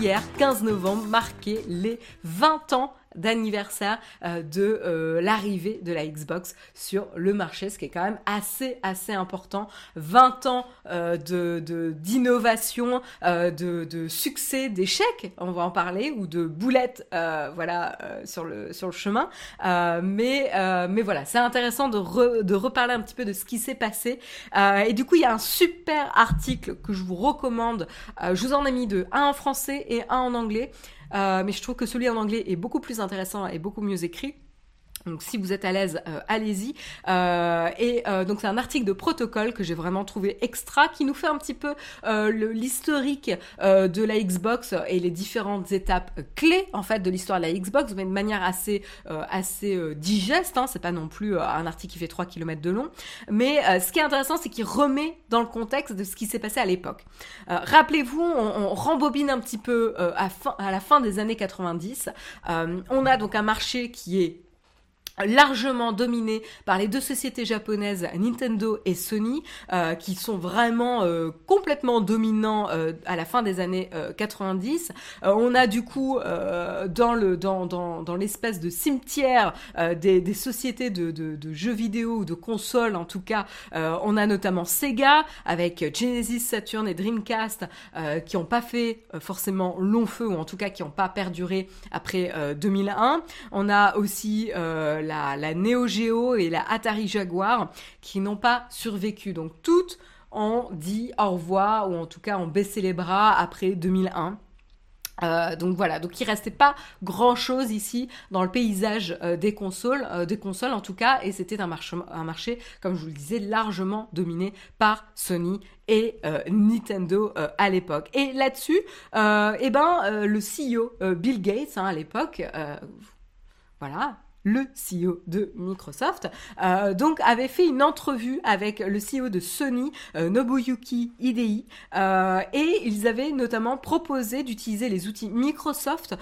hier, 15 novembre, marquait les 20 ans d'anniversaire euh, de euh, l'arrivée de la Xbox sur le marché, ce qui est quand même assez assez important. 20 ans euh, de d'innovation, de, de, succès, d'échecs, on va en parler, ou de boulettes, voilà, sur le sur le chemin. mais mais voilà, c'est intéressant de de reparler un petit peu de ce qui s'est passé. et du coup, il y a un super article que je vous recommande. je vous en ai mis deux, un en français et un en anglais. Euh, mais je trouve que celui en anglais est beaucoup plus intéressant et beaucoup mieux écrit. Donc si vous êtes à l'aise, euh, allez-y. Euh, et euh, donc c'est un article de protocole que j'ai vraiment trouvé extra, qui nous fait un petit peu l'historique de la Xbox et les différentes étapes clés en fait de l'histoire de la Xbox, mais de manière assez assez digeste. Hein, c'est pas non plus un article qui fait 3 km de long. Mais ce qui est intéressant, c'est qu'il remet dans le contexte de ce qui s'est passé à l'époque. Rappelez-vous, on, rembobine un petit peu à la fin des années 90. on a donc un marché qui est largement dominé par les deux sociétés japonaises Nintendo et Sony euh, qui sont vraiment euh, complètement dominants euh, à la fin des années 90 on a du coup dans le dans dans, dans l'espèce de cimetière des, des, sociétés de, de, de, jeux vidéo ou de consoles en tout cas on a notamment Sega avec Genesis Saturn et Dreamcast qui ont pas fait forcément long feu ou en tout cas qui ont pas perduré après 2001 on a aussi la, Neo Geo et la Atari Jaguar qui n'ont pas survécu. Donc toutes ont dit au revoir ou en tout cas ont baissé les bras après 2001. Euh, donc voilà, donc il restait pas grand chose ici dans le paysage euh, des consoles, euh, des consoles en tout cas, et c'était un marché, un marché, comme je vous le disais, largement dominé par Sony et Nintendo à l'époque. Et là-dessus, eh ben le CEO Bill Gates hein, à l'époque, voilà, le CEO de Microsoft, euh, donc avait fait une entrevue avec le CEO de Sony, euh, Nobuyuki Hidei, euh, et ils avaient notamment proposé d'utiliser les outils Microsoft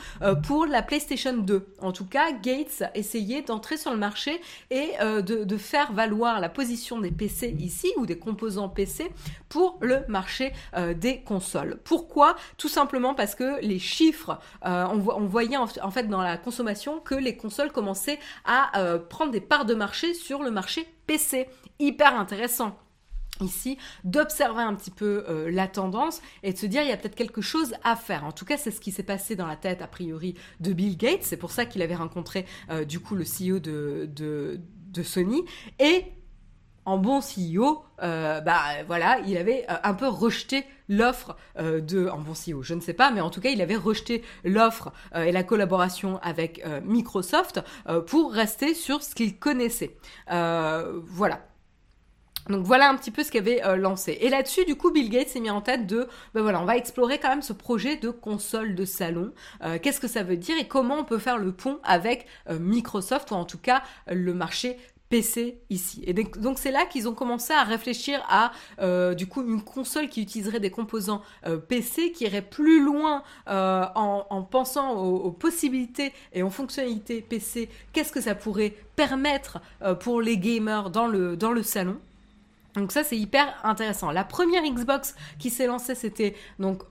pour la PlayStation 2. En tout cas, Gates essayait d'entrer sur le marché et de, faire valoir la position des PC ici ou des composants PC pour le marché des consoles. Pourquoi? Tout simplement parce que les chiffres, on, voyait en fait dans la consommation que les consoles commençaient à euh, prendre des parts de marché sur le marché PC. Hyper intéressant ici d'observer un petit peu euh, la tendance et de se dire il y a peut-être quelque chose à faire. En tout cas, c'est ce qui s'est passé dans la tête a priori de Bill Gates. C'est pour ça qu'il avait rencontré euh, du coup le CEO de, de, de Sony et en bon CEO, euh, bah voilà, il avait euh, un peu rejeté l'offre euh, de en bon CEO, je ne sais pas, mais en tout cas, il avait rejeté l'offre et la collaboration avec Microsoft pour rester sur ce qu'il connaissait. voilà. Donc voilà un petit peu ce qu'il avait lancé. Et là-dessus, du coup, Bill Gates s'est mis en tête de, ben voilà, on va explorer quand même ce projet de console de salon. Qu'est-ce que ça veut dire et comment on peut faire le pont avec Microsoft ou en tout cas le marché PC ici. Et donc c'est là qu'ils ont commencé à réfléchir à euh, du coup une console qui utiliserait des composants euh, PC, qui irait plus loin euh, en, pensant aux, possibilités et aux fonctionnalités PC. Qu'est-ce que ça pourrait permettre pour les gamers dans le dans le salon? Donc ça c'est hyper intéressant. La première Xbox qui s'est lancée c'était donc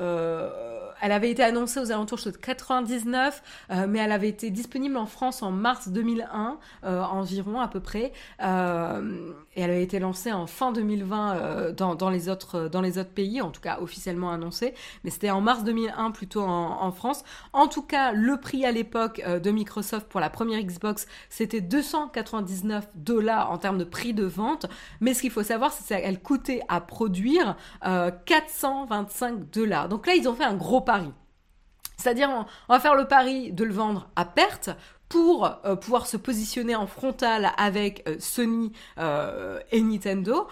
elle avait été annoncée aux alentours de 99, euh, mais elle avait été disponible en France en mars 2001 euh, environ à peu près, euh, et elle avait été lancée en fin 2020 dans, les autres dans les autres pays, en tout cas officiellement annoncée, mais c'était en mars 2001 plutôt en, en, France. En tout cas, le prix à l'époque de Microsoft pour la première Xbox, c'était 299 dollars en termes de prix de vente, mais ce qu'il faut savoir, c'est qu'elle coûtait à produire 425 dollars. Donc là, ils ont fait un gros C'est-à-dire, on va faire le pari de le vendre à perte pour euh, pouvoir se positionner en frontal avec euh, Sony euh, et Nintendo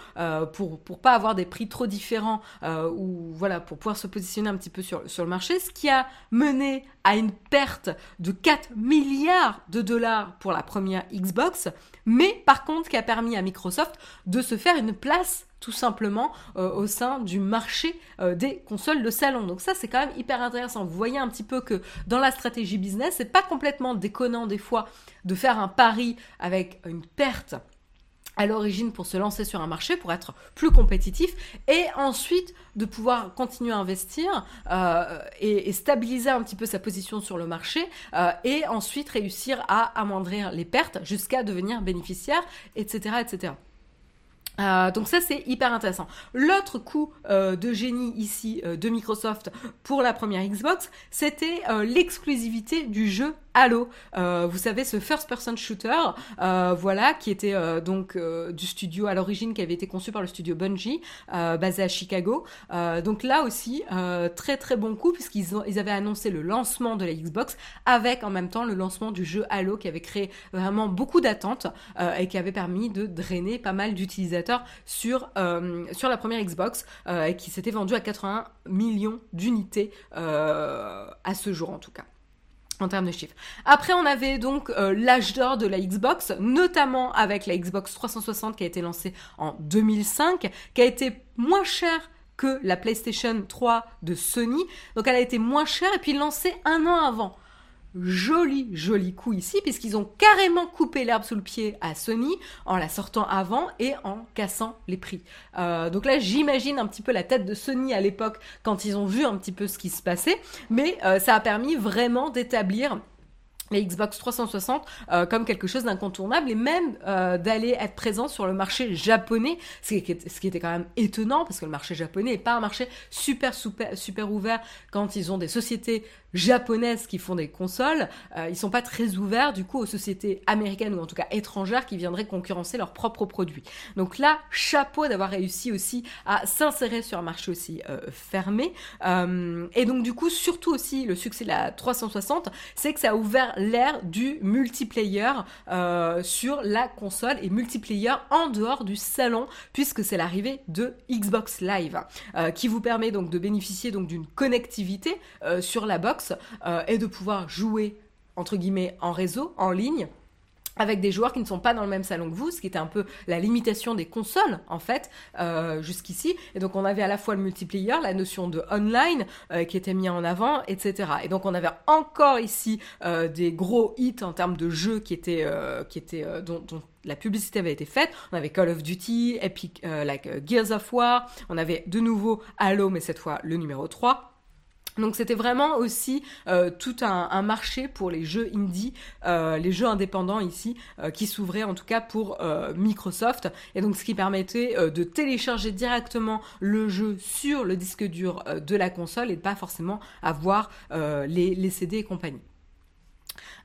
pour pour pas avoir des prix trop différents ou voilà pour pouvoir se positionner un petit peu sur sur le marché ce qui a mené à une perte de 4 milliards de dollars pour la première Xbox mais par contre qui a permis à Microsoft de se faire une place tout simplement euh, au sein du marché euh, des consoles de salon. Donc ça c'est quand même hyper intéressant. Vous voyez un petit peu que dans la stratégie business, c'est pas complètement déconnant des fois de faire un pari avec une perte à l'origine pour se lancer sur un marché, pour être plus compétitif, et ensuite de pouvoir continuer à investir euh, et, stabiliser un petit peu sa position sur le marché, euh, et ensuite réussir à amoindrir les pertes jusqu'à devenir bénéficiaire, etc., etc. Euh, donc ça c'est hyper intéressant. L'autre coup de génie ici de Microsoft pour la première Xbox, c'était l'exclusivité du jeu Halo. vous savez ce first person shooter, voilà, qui était donc du studio à l'origine qui avait été conçu par le studio Bungie, basé à Chicago. donc là aussi très très bon coup puisqu'ils ils avaient annoncé le lancement de la Xbox avec en même temps le lancement du jeu Halo qui avait créé vraiment beaucoup d'attentes et qui avait permis de drainer pas mal d'utilisateurs sur, euh, sur la première Xbox euh, et qui s'était vendu à 81 millions d'unités euh, à ce jour en tout cas en termes de chiffres. Après, on avait donc l'âge d'or de la Xbox, notamment avec la Xbox 360 qui a été lancée en 2005, qui a été moins chère que la PlayStation 3 de Sony. Donc elle a été moins chère et puis lancée un an avant joli, joli coup ici, puisqu'ils ont carrément coupé l'herbe sous le pied à Sony en la sortant avant et en cassant les prix. Euh, donc là, j'imagine un petit peu la tête de Sony à l'époque quand ils ont vu un petit peu ce qui se passait, mais euh, ça a permis vraiment d'établir les Xbox 360 euh, comme quelque chose d'incontournable et même d'aller être présent sur le marché japonais, ce qui, était quand même étonnant parce que le marché japonais n'est pas un marché super, super ouvert quand ils ont des sociétés japonaises qui font des consoles, euh, ils sont pas très ouverts du coup aux sociétés américaines ou en tout cas étrangères qui viendraient concurrencer leurs propres produits. Donc là, chapeau d'avoir réussi aussi à s'insérer sur un marché aussi euh, fermé. Euh, et donc du coup, surtout aussi le succès de la 360, c'est que ça a ouvert l'ère du multiplayer sur la console et multiplayer en dehors du salon puisque c'est l'arrivée de Xbox Live qui vous permet donc de bénéficier donc d'une connectivité sur la box euh, et de pouvoir jouer entre guillemets en réseau, en ligne avec des joueurs qui ne sont pas dans le même salon que vous, ce qui était un peu la limitation des consoles en fait euh, jusqu'ici. Et donc on avait à la fois le multiplayer, la notion de online euh, qui était mis en avant, etc. Et donc on avait encore ici des gros hits en termes de jeux qui étaient qui étaient dont, dont la publicité avait été faite. On avait Call of Duty, Epic, like Gears of War. On avait de nouveau Halo, mais cette fois le numéro 3. Donc c'était vraiment aussi euh, tout un, marché pour les jeux indie, euh, les jeux indépendants ici, euh, qui s'ouvraient en tout cas pour Microsoft. Et donc ce qui permettait de télécharger directement le jeu sur le disque dur de la console et de pas forcément avoir les, CD et compagnie.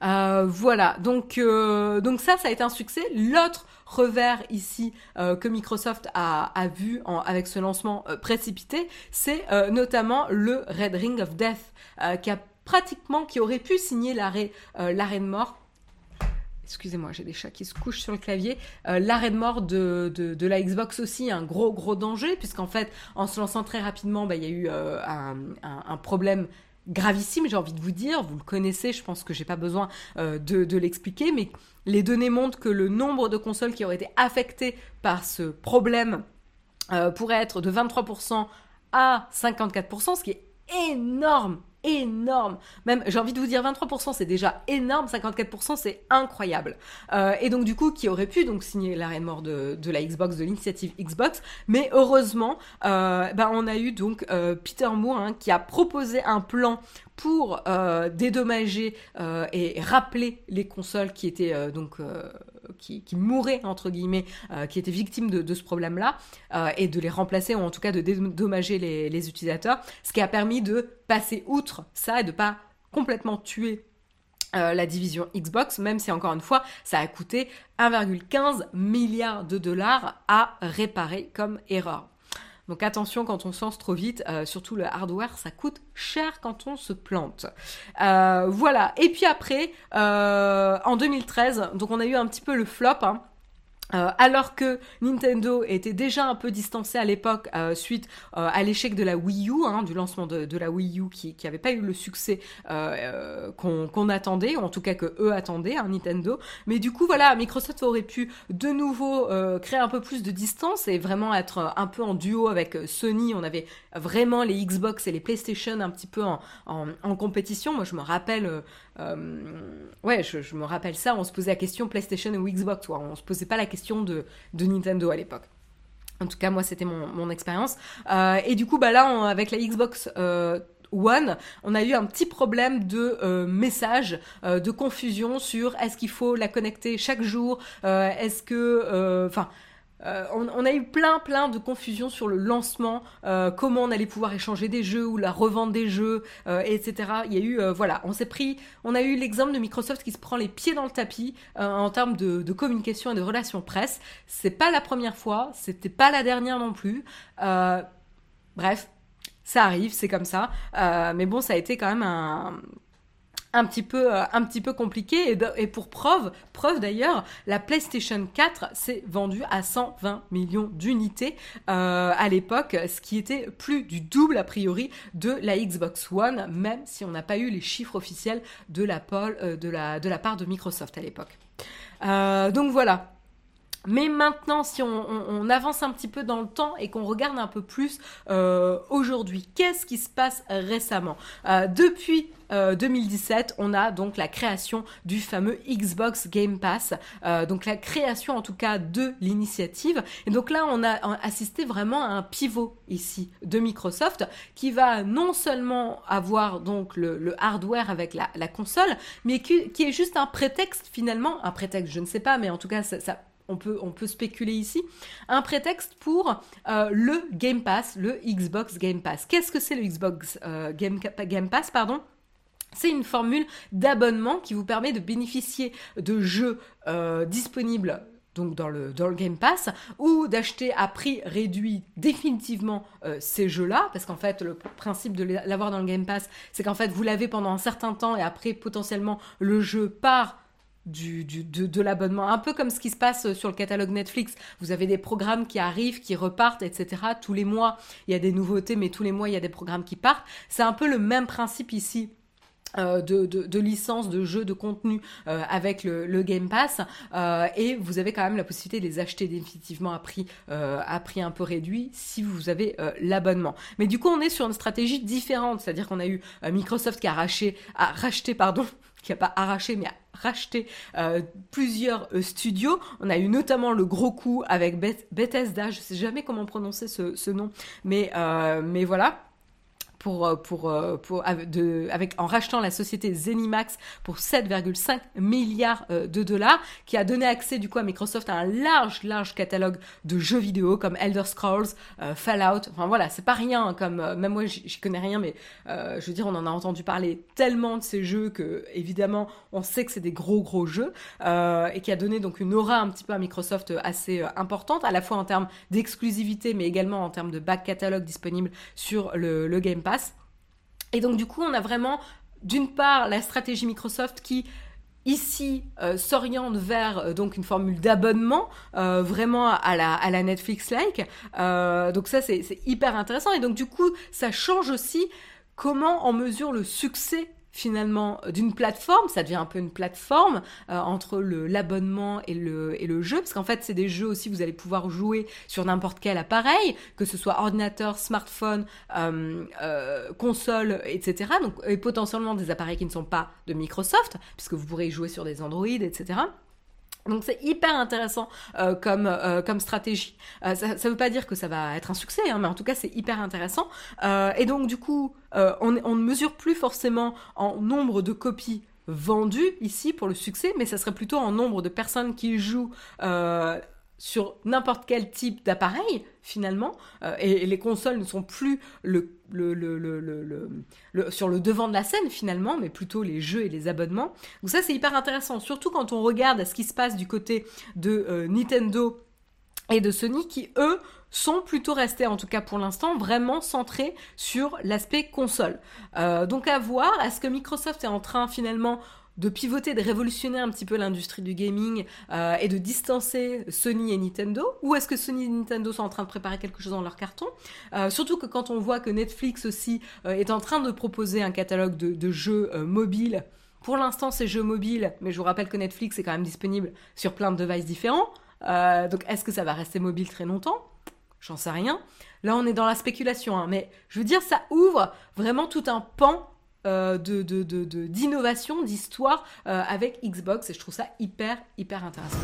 Voilà, donc, donc ça, ça a été un succès. L'autre revers ici euh, que Microsoft a, a vu avec ce lancement précipité, c'est notamment le Red Ring of Death, qui a pratiquement, qui aurait pu signer l'arrêt, de mort excusez-moi, j'ai des chats qui se couchent sur le clavier. L'arrêt de mort de, la Xbox aussi, un gros gros danger, puisqu'en fait, en se lançant très rapidement, bah, il y a eu un, problème gravissime, j'ai envie de vous dire, vous le connaissez, je pense que j'ai pas besoin euh, de, l'expliquer, mais les données montrent que le nombre de consoles qui auraient été affectées par ce problème euh, pourrait être de 23% à 54%, ce qui est énorme, énorme. Même, j'ai envie de vous dire 23%, c'est déjà énorme, 54%, c'est incroyable. Euh, et donc du coup, qui aurait pu donc signer l'arrêt mort de, de la Xbox, de l'initiative Xbox, mais heureusement, euh, ben, on a eu donc euh, Peter Moore hein, qui a proposé un plan pour euh, dédommager euh, et rappeler les consoles qui étaient euh, donc qui, mouraient entre guillemets, qui étaient victimes de, ce problème-là, et de les remplacer ou en tout cas de dédommager les, les, utilisateurs, ce qui a permis de passer outre ça et de pas complètement tuer la division Xbox, même si encore une fois, ça a coûté 1,15 milliard de dollars à réparer comme erreur. Donc attention quand on se lance trop vite, euh, surtout le hardware, ça coûte cher quand on se plante. Euh, voilà. Et puis après, euh, en 2013, donc on a eu un petit peu le flop. Hein. Euh, alors que Nintendo était déjà un peu distancé à l'époque euh, suite euh, à l'échec de la Wii U, hein, du lancement de, la Wii U qui n'avait pas eu le succès qu'on attendait, ou en tout cas que eux attendaient, hein, Nintendo. Mais du coup, voilà, Microsoft aurait pu de nouveau créer un peu plus de distance et vraiment être un peu en duo avec Sony. On avait vraiment les Xbox et les PlayStation un petit peu en, en compétition. Moi, je me rappelle ouais, je, me rappelle ça, on se posait la question PlayStation ou Xbox, on se posait pas la question de, de Nintendo à l'époque. En tout cas, moi, c'était mon, mon expérience. et du coup, bah là, avec la Xbox One, on a eu un petit problème de euh, message, euh, de confusion sur est-ce qu'il faut la connecter chaque jour, euh, est-ce que, enfin. On, a eu plein plein de confusion sur le lancement, comment on allait pouvoir échanger des jeux ou la revente des jeux, etc. Il y a eu, voilà, on s'est pris, on a eu l'exemple de Microsoft qui se prend les pieds dans le tapis en termes de, de, communication et de relations presse. C'est pas la première fois, c'était pas la dernière non plus. bref, ça arrive, c'est comme ça. Euh, mais bon, ça a été quand même un, un petit peu euh, un petit peu compliqué. Et, pour preuve preuve d'ailleurs la PlayStation 4 s'est vendue à 120 millions d'unités euh, à l'époque ce qui était plus du double a priori de la Xbox One même si on n'a pas eu les chiffres officiels de la, la, de la part de Microsoft à l'époque. Donc voilà mais maintenant, si on, avance un petit peu dans le temps et qu'on regarde un peu plus euh, aujourd'hui, qu'est-ce qui se passe récemment? Euh, Depuis 2017, euh, on a donc la création du fameux Xbox Game Pass, donc la création en tout cas de l'initiative. Et donc là, on a assisté vraiment à un pivot ici de Microsoft qui va non seulement avoir donc le, hardware avec la, console, mais qui, est juste un prétexte finalement, un prétexte, je ne sais pas, mais en tout cas ça, ça on peut, spéculer ici, un prétexte pour euh, le Game Pass, le Xbox Game Pass. Qu'est-ce que c'est le Xbox euh, Game, Pass pardon? C'est une formule d'abonnement qui vous permet de bénéficier de jeux euh, disponibles donc dans le, dans le Game Pass, ou d'acheter à prix réduit définitivement ces jeux-là, parce qu'en fait le principe de l'avoir dans le Game Pass, c'est qu'en fait vous l'avez pendant un certain temps et après potentiellement le jeu part de, l'abonnement. Un peu comme ce qui se passe sur le catalogue Netflix. Vous avez des programmes qui arrivent, qui repartent, etc. Tous les mois, il y a des nouveautés, mais tous les mois, il y a des programmes qui partent. C'est un peu le même principe ici. Euh, de, de, licence, de jeux, de contenu euh, avec le, Game Pass euh, et vous avez quand même la possibilité de les acheter définitivement à prix, à prix un peu réduit si vous avez l'abonnement. Mais du coup on est sur une stratégie différente, c'est-à-dire qu'on a eu Microsoft qui a, a racheté pardon, qui a pas arraché mais a racheté euh, plusieurs euh, studios. On a eu notamment le gros coup avec Bethesda, je sais jamais comment prononcer ce, nom, mais, euh, mais voilà pour, euh, pour, euh, pour, de, avec, en rachetant la société Zenimax pour 7,5 milliards euh, de dollars, qui a donné accès du coup à Microsoft à un large, large catalogue de jeux vidéo comme Elder Scrolls, Fallout. Enfin voilà, c'est pas rien, hein, comme même moi j'y connais rien, mais je veux dire, on en a entendu parler tellement de ces jeux que évidemment on sait que c'est des gros, gros jeux et qui a donné donc une aura un petit peu à Microsoft assez importante, à la fois en termes d'exclusivité, mais également en termes de back catalogue disponible sur le, le Game Pass. Et donc du coup, on a vraiment d'une part la stratégie Microsoft qui ici euh, s'oriente vers euh, donc une formule d'abonnement euh, vraiment à la, à la Netflix-like. donc ça c'est hyper intéressant et donc du coup ça change aussi comment on mesure le succès finalement d'une plateforme, ça devient un peu une plateforme euh, entre l'abonnement et le, jeu, parce qu'en fait c'est des jeux aussi vous allez pouvoir jouer sur n'importe quel appareil, que ce soit ordinateur, smartphone, euh, euh, console, etc. Donc, et potentiellement des appareils qui ne sont pas de Microsoft, puisque vous pourrez y jouer sur des Android, etc. Donc c'est hyper intéressant euh, comme, euh, comme stratégie. Euh, ça ne veut pas dire que ça va être un succès, hein, mais en tout cas c'est hyper intéressant. et donc du coup, on, on, ne mesure plus forcément en nombre de copies vendues ici pour le succès, mais ça serait plutôt en nombre de personnes qui jouent sur n'importe quel type d'appareil finalement euh, et, les consoles ne sont plus le, le, le, sur le devant de la scène finalement mais plutôt les jeux et les abonnements. Donc ça c'est hyper intéressant surtout quand on regarde ce qui se passe du côté de euh, Nintendo et de Sony qui eux sont plutôt restés, en tout cas pour l'instant, vraiment centrés sur l'aspect console. Euh, donc à voir, est-ce que Microsoft est en train finalement de pivoter, de révolutionner un petit peu l'industrie du gaming euh, et de distancer Sony et Nintendo? Ou est-ce que Sony et Nintendo sont en train de préparer quelque chose dans leur carton? Euh, Surtout que quand on voit que Netflix aussi est en train de proposer un catalogue de, jeux mobiles. Pour l'instant, c'est jeux mobiles, mais je vous rappelle que Netflix est quand même disponible sur plein de devices différents. donc est-ce que ça va rester mobile très longtemps? J'en sais rien. Là, on est dans la spéculation, hein. mais je veux dire, ça ouvre vraiment tout un pan euh, d'innovation, d'histoire euh, avec Xbox, et je trouve ça hyper, hyper intéressant.